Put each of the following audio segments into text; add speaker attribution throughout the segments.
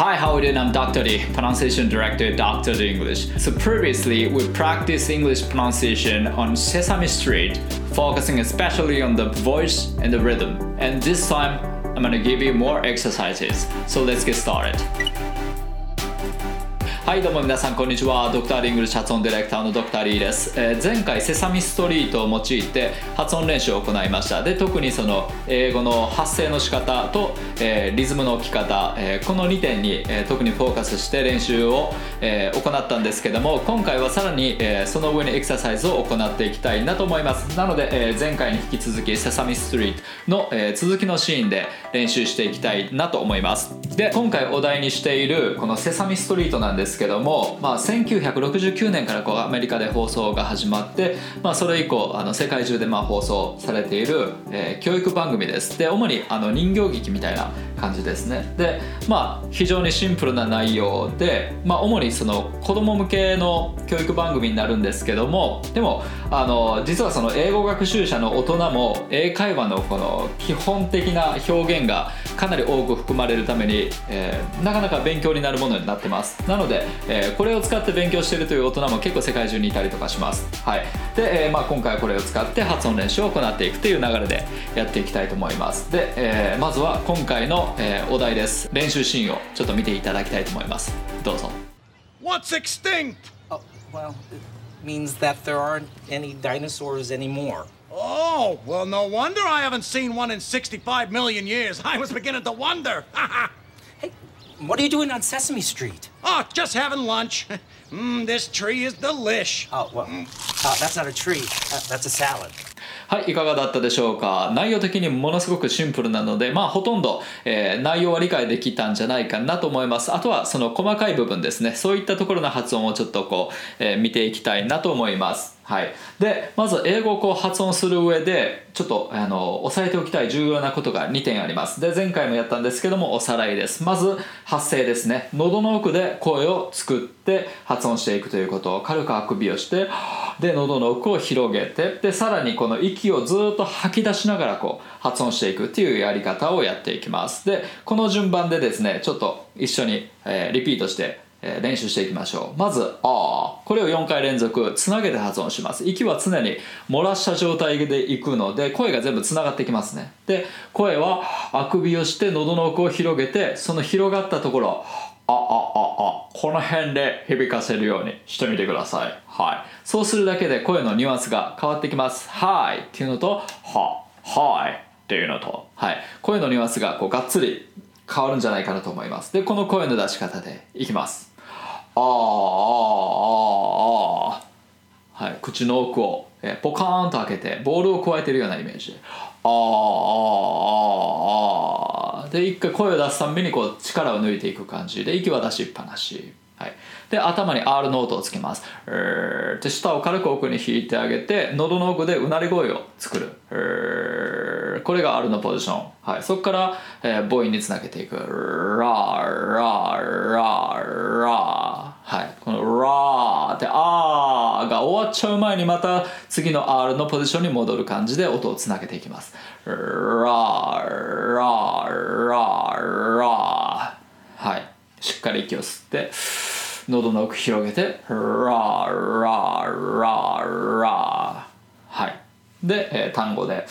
Speaker 1: Hi, how are you doing? I'm Dr. D, pronunciation director Dr. D English. So previously, we practiced English pronunciation on Sesame Street, focusing especially on the voice and the rhythm. And this time, I'm gonna give you more exercises. So let's get started. はいどうも皆さんこんにちは。ドクターリングル発音ディレクターのドクターリーです、えー、前回セサミストリートを用いて発音練習を行いました。で特にその英語の発声の仕方と、えー、リズムの置き方、えー、この2点に、え特にフォーカスして練習を、え行ったんですけども今回はさらに、えその上にエクササイズを行っていきたいなと思います。なので、え前回に引き続きセサミストリートの、え続きのシーンで練習していきたいなと思います。で今回お題にしているこのセサミストリートなんですけども、まあ、1969年からこうアメリカで放送が始まって、まあ、それ以降あの世界中でまあ放送されている、えー、教育番組です。で主にあの人形劇みたいな感じですね。でまあ非常にシンプルな内容で、まあ、主にその子供向けの教育番組になるんですけどもでもあの実はその英語学習者の大人も英会話のこの基本的な表現がかなり多く含まれるために、えー、なかなか勉強になるものになってます。なので、えー、これを使って勉強してるという大人も結構世界中にいたりとかします。はい。で、えーまあ、今回はこれを使って発音練習を行っていくという流れでやっていきたいと思います。で、え、まずは今回の、えー、お題です練習シーンをちょっと見ていただきたいと思いますどうぞ
Speaker 2: What's extinct?
Speaker 3: Oh, well, it means that there aren't any dinosaurs anymore.
Speaker 2: Oh, well, no wonder I haven't seen one in 65 million years. I was beginning to wonder.
Speaker 3: hey, what are you doing on Sesame Street?
Speaker 2: Oh, just having lunch. Mmm, this tree is delish.
Speaker 3: Oh, well, uh, that's not a tree. Uh, that's a salad.
Speaker 1: はい、いかがだったでしょうか？内容的にものすごくシンプルなので、まあ、ほとんど、えー、内容は理解できたんじゃないかなと思います。あとは、その細かい部分ですね。そういったところの発音をちょっとこう、えー、見ていきたいなと思います。はい、でまず英語をこう発音する上でちょっとあの押さえておきたい重要なことが2点あります。で前回もやったんですけどもおさらいです。まず発声ですね。喉の奥で声を作って発音していくということを軽くあくびをしてで喉の奥を広げてでさらにこの息をずっと吐き出しながらこう発音していくっていうやり方をやっていきます。でこの順番でですねちょっと一緒に、えー、リピートしてえ練習していきましょう。まず「あ」これを4回連続つなげて発音します。息は常に漏らした状態でいくので声が全部つながってきますね。で声はあくびをして喉の奥を広げてその広がったところああああこの辺で響かせるようにしてみてください。はい。そうするだけで声のニュアンスが変わってきます「はい」っていうのと「は」「はい」っていうのと、はい、声のニュアンスがこうがっつり変わるんじゃないかなと思います。でこの声の出し方でいきます。ああああはい。口の奥を、えポカーンと開けてボールを加えてるようなイメージああああで一回声を出すためにこう力を抜いていく感じ。で息は出しっぱなし。はい、で頭に R の音をつけます。で舌を軽く奥に引いてあげて喉の奥でうなり声を作る。これが R のポジション。はい、そこから、えー、母音につなげていく。ラーラーラーラー。はい、このラーってあが終わっちゃう前にまた次の R のポジションに戻る感じで音をつなげていきます。ラーラーラーラー。はい、しっかり息を吸って。喉の奥広げてラーラーラーラーはいで、えー、単語で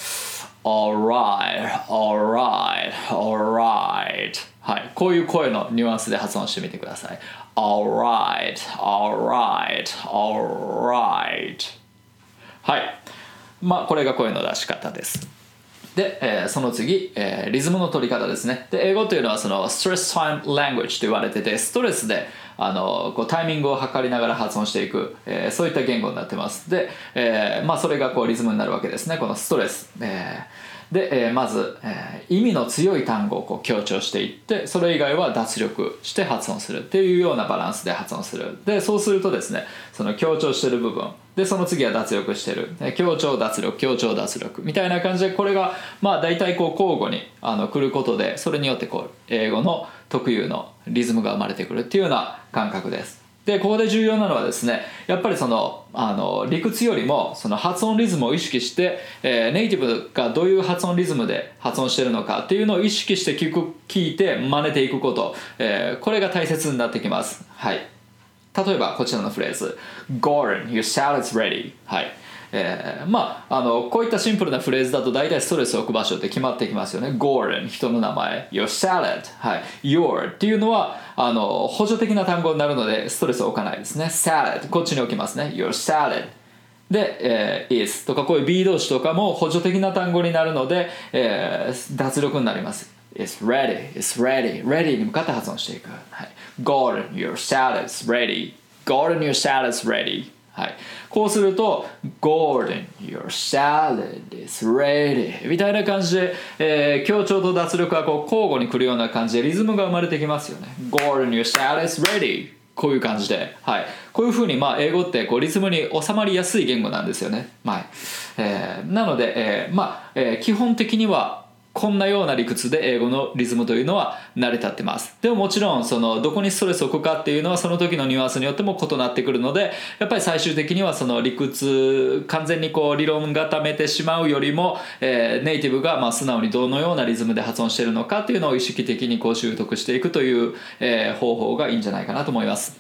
Speaker 1: alright alright alright はい。こういう声のニュアンスで発音してみてください。Alright alright alright はい。まあこれが声の出し方です。で、えー、その次、えー、リズムの取り方ですね。で英語というのはそのストレスタイム language と言われててストレスであのこうタイミングを測りながら発音していく、えー、そういった言語になってます。で、えーまあ、それがこうリズムになるわけですね。このストレス、えー、で、えー、まず、えー、意味の強い単語をこう強調していってそれ以外は脱力して発音するっていうようなバランスで発音する。でそうするとですねその強調してる部分でその次は脱力してる。強調脱力強調脱力。みたいな感じでこれがまあ大体こう交互にあの来ることでそれによってこう英語の特有のリズムが生まれてくるっていうような感覚です。でここで重要なのはですねやっぱりそのあの理屈よりもその発音リズムを意識して、えーネイティブがどういう発音リズムで発音してるのかっていうのを意識して聞く聞いて真似ていくこと、えーこれが大切になってきます。はい。例えばこちらのフレーズ Gordon, your salad's ready. はい。えーまああのこういったシンプルなフレーズだと大体ストレスを置く場所って決まってきますよね。Gordon 人の名前。Your salad はい。Your っていうのはあの補助的な単語になるのでストレスを置かないですね。Salad こっちに置きますね。Your salad で、えー is とかこういう be 動詞とかも補助的な単語になるので、えー脱力になります。Is ready, is ready, ready に向かって発音していく、はい、Gordon, your salad's ready. Gordon, your salad's ready. はい、こうすると Gordon, your salad is ready. みたいな感じで、えー強調と脱力がこう交互に来るような感じでリズムが生まれてきますよね。Gordon, your salad's ready. こういう感じで、はい、こういうふうにまあ英語ってこうリズムに収まりやすい言語なんですよね、はい。えーなので、えーまあえー基本的にはこんなような理屈で英語のリズムというのは成り立ってます。でももちろんそのどこにストレスを置くかっていうのはその時のニュアンスによっても異なってくるのでやっぱり最終的にはその理屈完全にこう理論固めてしまうよりも、えーネイティブがま素直にどのようなリズムで発音してるのかっていうのを意識的にこう習得していくという、えー方法がいいんじゃないかなと思います。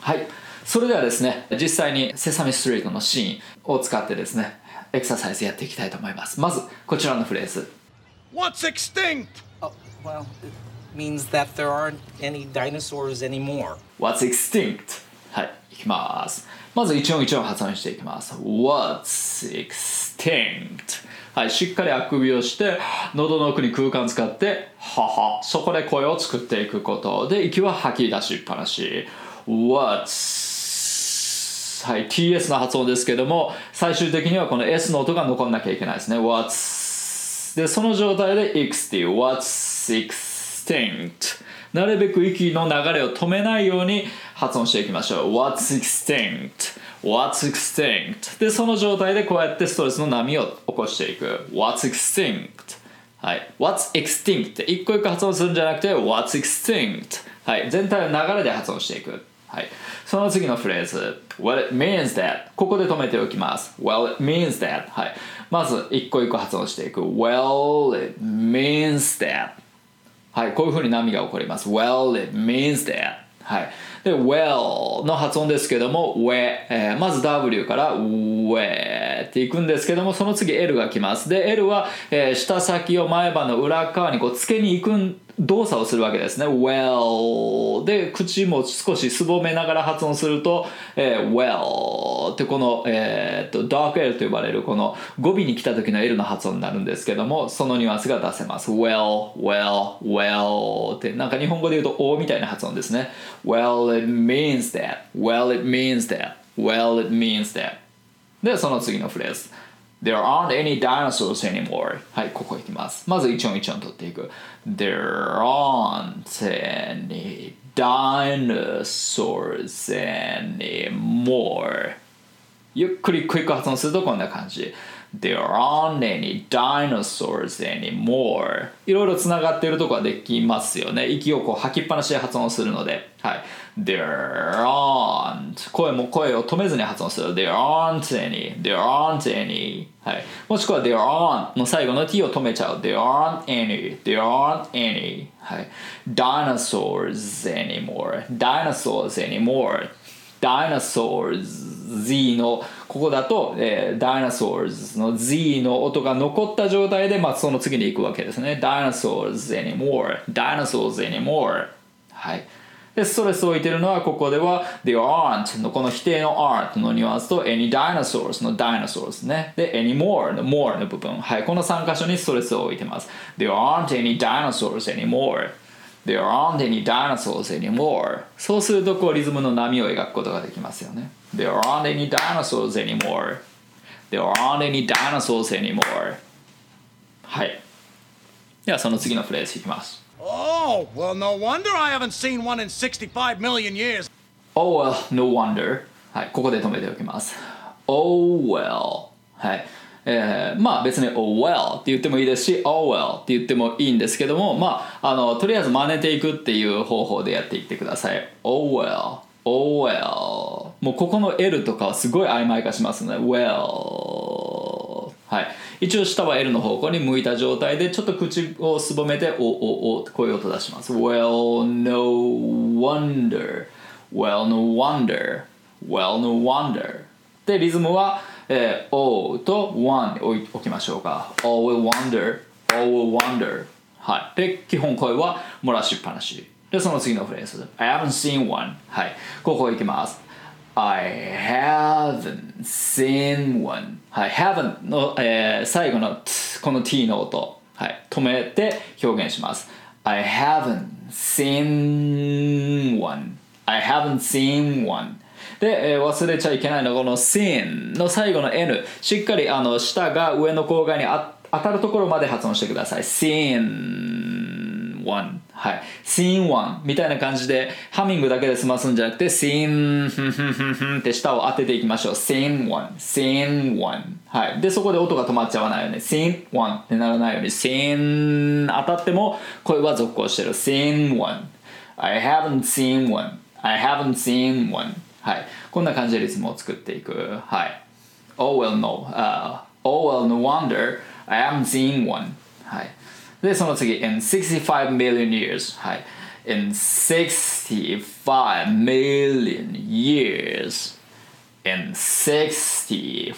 Speaker 1: はい。それではですね実際にセサミストリートのシーンを使ってですねエクササイズやっていきたいと思います。まずこちらのフレーズ。
Speaker 2: What's extinct?
Speaker 3: Oh, well, it means that there aren't any dinosaurs anymore.
Speaker 1: What's extinct? はい、いきます。まず一音一音発音していきます。What's extinct? はい、しっかりあくびをして、喉の奥に空間使って、はは、そこで声を作っていくことで、息は吐き出しっぱなし。What's はい、TS の発音ですけども、最終的にはこの S の音が残んなきゃいけないですね。What's で、その状態で X っていう What's extinct なるべく息の流れを止めないように発音していきましょう。What's extinct What's extinct でその状態でこうやってストレスの波を起こしていく。What's extinct はい。What's extinct って一個一個発音するんじゃなくて What's extinct はい。全体の流れで発音していく。はい。その次のフレーズ。Well it means that ここで止めておきます。Well it means that はい。まず一個一個発音していく Well it means that はい、こういうふうに波が起こります。Well, it means that. はい。で、well の発音ですけども、we、えーまず W から we っていくんですけども、その次 L が来ます。で、L は、えー舌先を前歯の裏側にこうつけに行くん動作をするわけですね。well で、口も少しすぼめながら発音すると、えー well ってこの、えーっと、dark L と呼ばれるこの語尾に来た時の L の発音になるんですけども、そのニュアンスが出せます。well, well, well ってなんか日本語で言うと O みたいな発音ですね。well, it means that. well, it means that. well, it means that. で、その次のフレーズ。There aren't any dinosaurs anymore. はい、ここいきます。まず一音一音取っていく。There aren't any dinosaurs anymore. ゆっくりクイック発音するとこんな感じ。There aren't any dinosaurs anymore. いろいろつながっているとこはできますよね。息をこう吐きっぱなしで発音するので。はい。There aren't. 声も声を止めずに発音する。There aren't any. There aren't any. はい。もしくは There aren't の最後の t を止めちゃう。There aren't any. There aren't any. はい。Dinosaurs anymore. Dinosaurs anymore. Dinosaurs Z のここだと、えー、Dinosaurs の Z の音が残った状態で、まあ、その次に行くわけですね Dinosaurs anymore Dinosaurs anymore はいでストレスを置いてるのはここでは There aren't のこの否定の aren't のニュアンスと Any dinosaurs の dinosaurs ねで Anymore の more の部分はいこの3箇所にストレスを置いてます There aren't any dinosaurs anymore There aren't any dinosaurs anymore そうするとこうリズムの波を描くことができますよね There aren't any dinosaurs anymore There aren't any dinosaurs anymore はいではその次のフレーズいきます
Speaker 2: Oh, well, no wonder I haven't seen one in 65 million years.
Speaker 1: Oh well, no wonder. はいここで止めておきます。Oh well. はいえーまあ別に Oh well って言ってもいいですし Oh well って言ってもいいんですけどもまああのとりあえず真似ていくっていう方法でやっていってください。Oh well. Oh well. もうここの L とかはすごい曖昧化しますね。Well. はい。一応下は L の方向に向いた状態でちょっと口をすぼめておおおこういう音出します。Well no wonder. Well no wonder. Well no wonder. でリズムは、えー、O と One に置きましょうか。All will wonder. All will wonder. はい。で基本声は漏らしっぱなし。でその次のフレーズ。I haven't seen one. はい。ここいきます。I haven't seen one はい haven't の、えー、最後のこの t の音。はい止めて表現します。I haven't seen one. I haven't seen one. で、えー忘れちゃいけないのはこの seen の最後の n しっかりあの下が上の口外にあ当たるところまで発音してください。seen one はい seen one みたいな感じでハミングだけで済ますんじゃなくて seen ふんふんふんふんって下を当てていきましょう seen one seen one はいでそこで音が止まっちゃわないように seen one ってならないように seen 当たっても声は続行してる seen one I haven't seen one I haven't seen one はいこんな感じでリズムを作っていくはい Oh well no、uh, Oh well no wonder I haven't seen one はいでその次 In 65 million years はい。In 65 million years in 65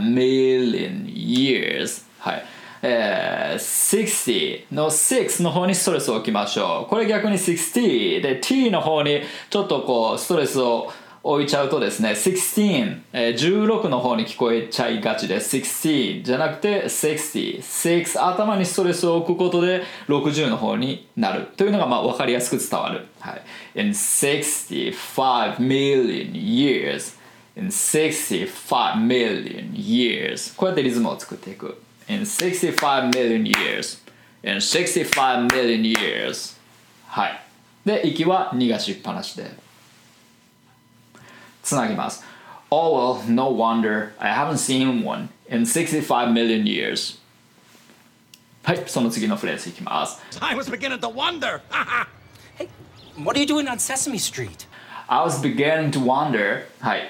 Speaker 1: million years はい。えー、60の6の方にストレスを置きましょう。これ逆に60で t の方にちょっとこうストレスを置いちゃうとですね16、えー、16の方に聞こえちゃいがちです。16じゃなくて60 6頭にストレスを置くことで60の方になる。というのがまあ分かりやすく伝わる、はい、in 65 million years. In 65 million years. こうやってリズムを作っていく。In 65 million years. In 65 million years. はい。で息は逃がしっぱなしで。つなぎます Oh well, no wonder I haven't seen one in 65 million years はいその次のフレーズいきます
Speaker 2: I was beginning to wonder.
Speaker 3: Hey, what are you doing on Sesame Street?
Speaker 1: I was beginning to wonder はい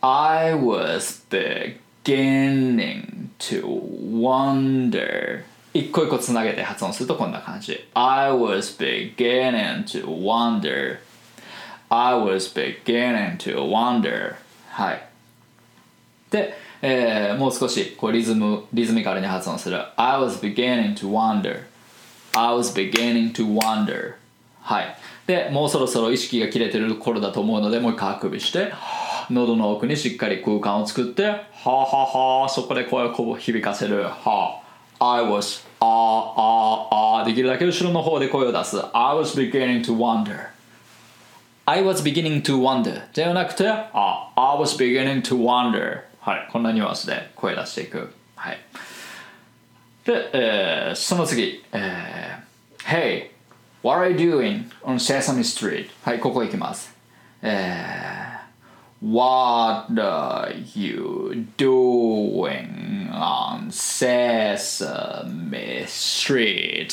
Speaker 1: I was beginning to wonder 一個一個つなげて発音するとこんな感じ I was beginning to wonder I was beginning to wonder. はい。で、えーもう少しこうリズムリズミカルに発音する。I was beginning to wonder. I was beginning to wonder. はい。でもうそろそろ意識が切れてる頃だと思うのでもう一回あくびして喉の奥にしっかり空間を作ってはあははそこで声をこう響かせる。は。あ I was ああああできるだけ後ろの方で声を出す。I was beginning to wonder. I was beginning to wonder じゃなくてあ I was beginning to wonder はいこんなニュアンスで声出していくはいで、えーその次、えー Hey what are you doing on Sesame Street はいここ行きますえー What are you doing on Sesame Street?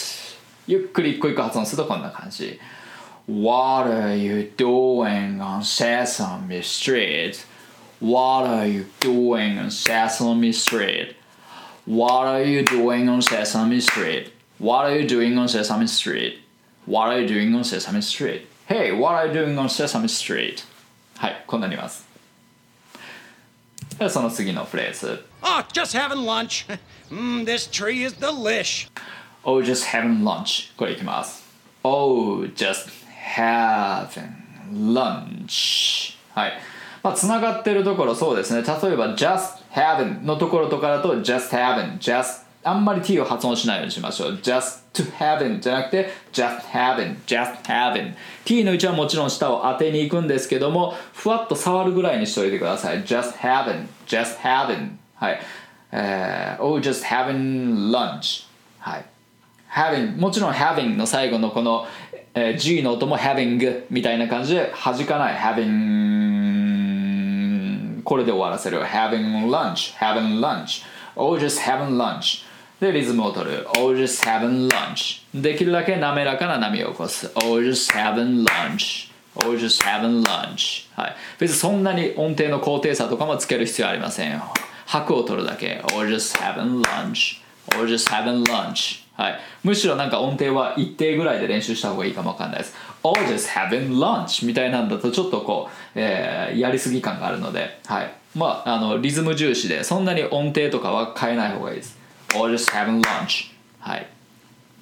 Speaker 1: ゆっくり一個一個発音するとこんな感じ。 What are you doing on Sesame Street? What are you doing on Sesame Street? What are you doing on Sesame Street? What are you doing on Sesame Street? What are you doing on Sesame Street? Hey, what are you doing on Sesame Street? はい、こんなにます。でその次のフレーズ。
Speaker 2: Oh, just having lunch. Mmm, this tree is delish.
Speaker 1: Oh, just having lunch. これいきます。Oh, just having lunch. はい。まあ、つながってるところ、そうですね。例えば、just having のところとかだと、just having, just あんまり t を発音しないようにしましょう。just to having じゃなくて、just having, just having。t の位置はもちろん下を当てに行くんですけども、ふわっと触るぐらいにしておいてください。just having, just having。はい。えー、oh, just having lunch。はい。having もちろん having の最後のこの、えー G の音も having みたいな感じで弾かない having これで終わらせる having lunch having lunch oh just having lunch でリズムを取る oh just having lunch できるだけ滑らかな波を起こす oh just having lunch or just having lunch はい別にそんなに音程の高低差とかもつける必要ありませんよ拍を取るだけ or just having lunch or just having lunch はい、むしろなんか音程は一定ぐらいで練習した方がいいかもわかんないです。All just having lunch みたいなんだとちょっとこう、えーやりすぎ感があるので、はい、まああのリズム重視でそんなに音程とかは変えない方がいいです。All just having lunch はい。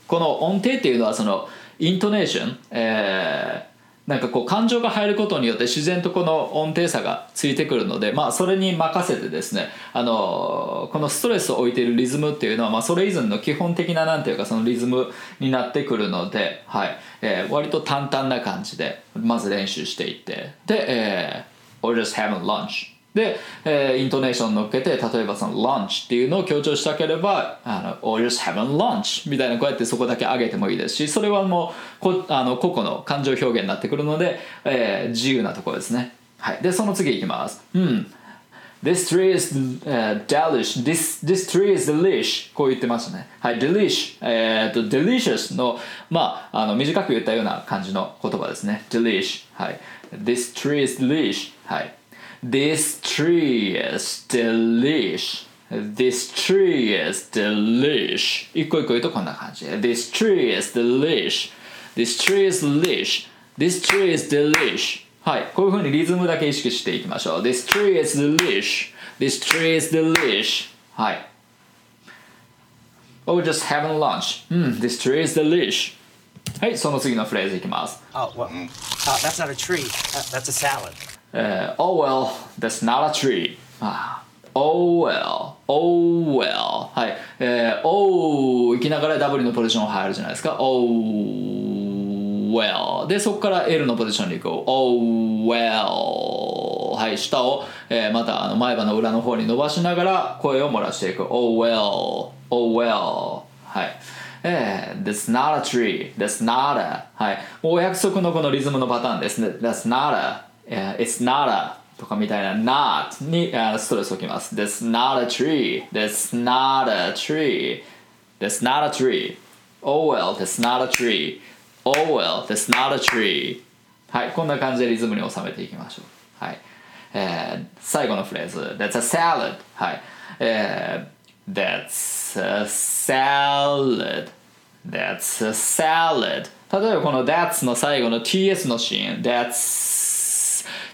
Speaker 1: この音程っていうのはそのイントネーション、えーなんかこう感情が入ることによって自然とこの音程差がついてくるので、まあ、それに任せてですねあのこのストレスを置いているリズムっていうのは、まあ、それ以前の基本的な何ていうかそのリズムになってくるので、はい。えー割と淡々な感じでまず練習していって。で、えー、or just having lunch. で、えーイントネーション乗っけて例えばその lunch っていうのを強調したければあの or just having lunch みたいなこうやってそこだけ上げてもいいですしそれはもうこあの個々の感情表現になってくるので、えー自由なところですねはいでその次いきますうん This tree is、uh, delish. This, this tree is delish. こう言ってましたね。はい、delish。えー、と、delicious の、まあ、あの、短く言ったような感じの言葉ですね。delish。はい。This tree is delish. はい。This tree is delish. This tree is delish. 一個一個言うとこんな感じ。This tree is delish. This tree is delish. This tree is delish. はい、こういうふうにリズムだけ意識していきましょう。This tree is delish. This tree is delish. はい。Or just having lunch. うん、This tree is delish. はい、その次のフレーズいきます。
Speaker 3: Oh, well, uh, that's not a tree. Uh, that's a salad.
Speaker 1: えー oh well, that's not a tree. あー Oh well, oh well. はい。えー、oh 行きながら W のポジション入るじゃないですか。Oh well. で、そこから L のポジションに行こう。Oh well. はい、下を、えーまたあの前歯の裏の方に伸ばしながら声を漏らしていく。Oh well, oh well. はい。えー、That's not a tree. That's not a. はい。お約束のこのリズムのパターンですね。That's not a. えー It's not a. とかみたいな not にあーストレスを置きます。That's not a tree. That's not a tree. That's not a tree. Oh well, that's not a tree. Oh well, that's not a tree. はい、こんな感じでリズムに収めていきましょう。はい。えー最後のフレーズ。That's a salad. はい。えー That's a salad. That's a salad. 例えばこの That's の最後の TS のシーン。That's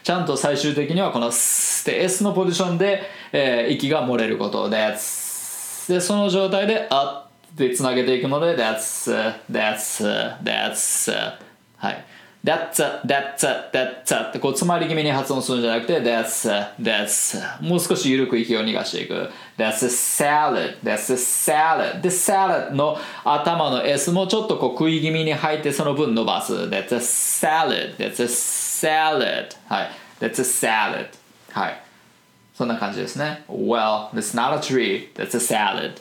Speaker 1: ちゃんと最終的にはこの S で S のポジションで、えー息が漏れること That's でその状態であってつなげていくので That's That's That's はい。That's That's That's ってこう詰まり気味に発音するんじゃなくて That's That's もう少し緩く息を逃がしていく。That's a salad. That's a salad. で salad の頭の S もちょっとこう食い気味に入ってその分伸ばす。That's a salad. That's salad salad はい That's a salad はいそんな感じですね Well, that's not a tree That's a salad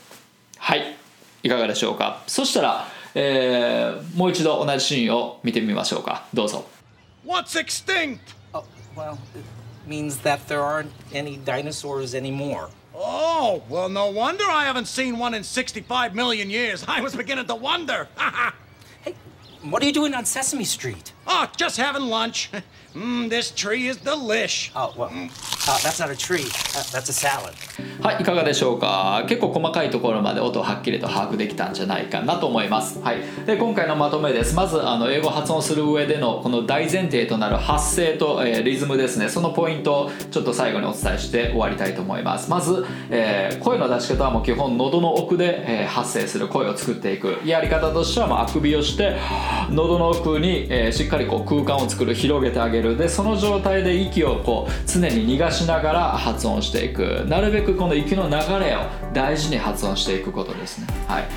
Speaker 1: はいいかがでしょうかそしたら、えーもう一度同じシーンを見てみましょうかどうぞ
Speaker 2: What's extinct?
Speaker 3: Oh, well, it means that there aren't any dinosaurs anymore.
Speaker 2: Oh, well, no wonder I haven't seen one in 65 million years. I was beginning to wonder.
Speaker 3: What are you doing on Sesame Street?
Speaker 2: oh, just having lunch. Mmm, this tree is delish.
Speaker 3: Oh, well, uh, that's not a tree. Uh, that's a salad.
Speaker 1: はいいかがでしょうか？結構細かいところまで音をはっきりと把握できたんじゃないかなと思います。はい。で今回のまとめです。まずあの英語を発音する上でのこの大前提となる発声と、えーリズムですね。そのポイントをちょっと最後にお伝えして終わりたいと思います。まず、えー声の出し方はもう基本喉の奥で、えー発声する声を作っていく。やり方としてはもうあくびをして喉の奥に、えーしっかりこう空間を作る広げてあげるでその状態で息をこう常に逃がしながら発音していく。なるべくこの息の流れを大事に発音していくことですね。はい、は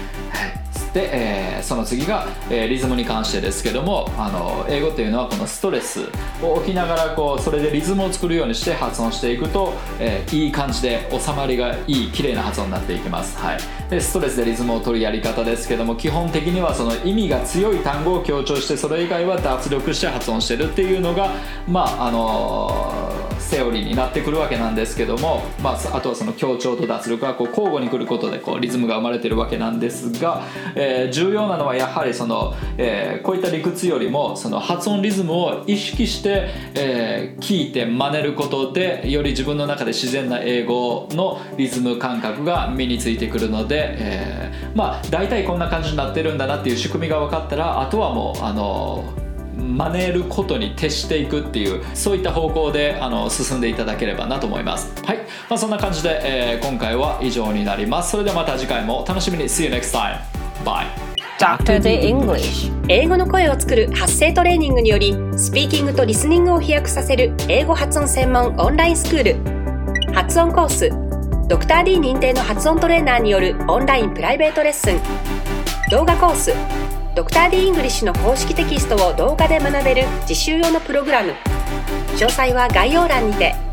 Speaker 1: い。で、えーその次が、えーリズムに関してですけどもあの英語っていうのはこのストレスを置きながらこうそれでリズムを作るようにして発音していくと、えーいい感じで収まりがいい綺麗な発音になっていきます、はい、でストレスでリズムを取るやり方ですけども基本的にはその意味が強い単語を強調してそれ以外は脱力して発音してるっていうのがまああのーセオリーになってくるわけなんですけども、まあ、あとはその強調と脱力がこう交互に来ることでこうリズムが生まれてるわけなんですが、えー、重要なのはやはりその、えー、こういった理屈よりもその発音リズムを意識して、えー、聞いて真似ることでより自分の中で自然な英語のリズム感覚が身についてくるので、えー、まあ大体こんな感じになってるんだなっていう仕組みが分かったらあとはもうあの真似ることに徹していくっていうそういった方向であの進んでいただければなと思います。はい、まあ、そんな感じで、えー、今回は以上になります。それではまた次回も楽しみに。See you next time. Bye.
Speaker 4: Dr. The English. 英語の声を作る発声トレーニングによりスピーキングとリスニングを飛躍させる英語発音専門オンラインスクール発音コースドクター d 認定の発音トレーナーによるオンラインプライベートレッスン。動画コースドクター d イングリッシュの公式テキストを動画で学べる実習用のプログラム。詳細は概要欄にて。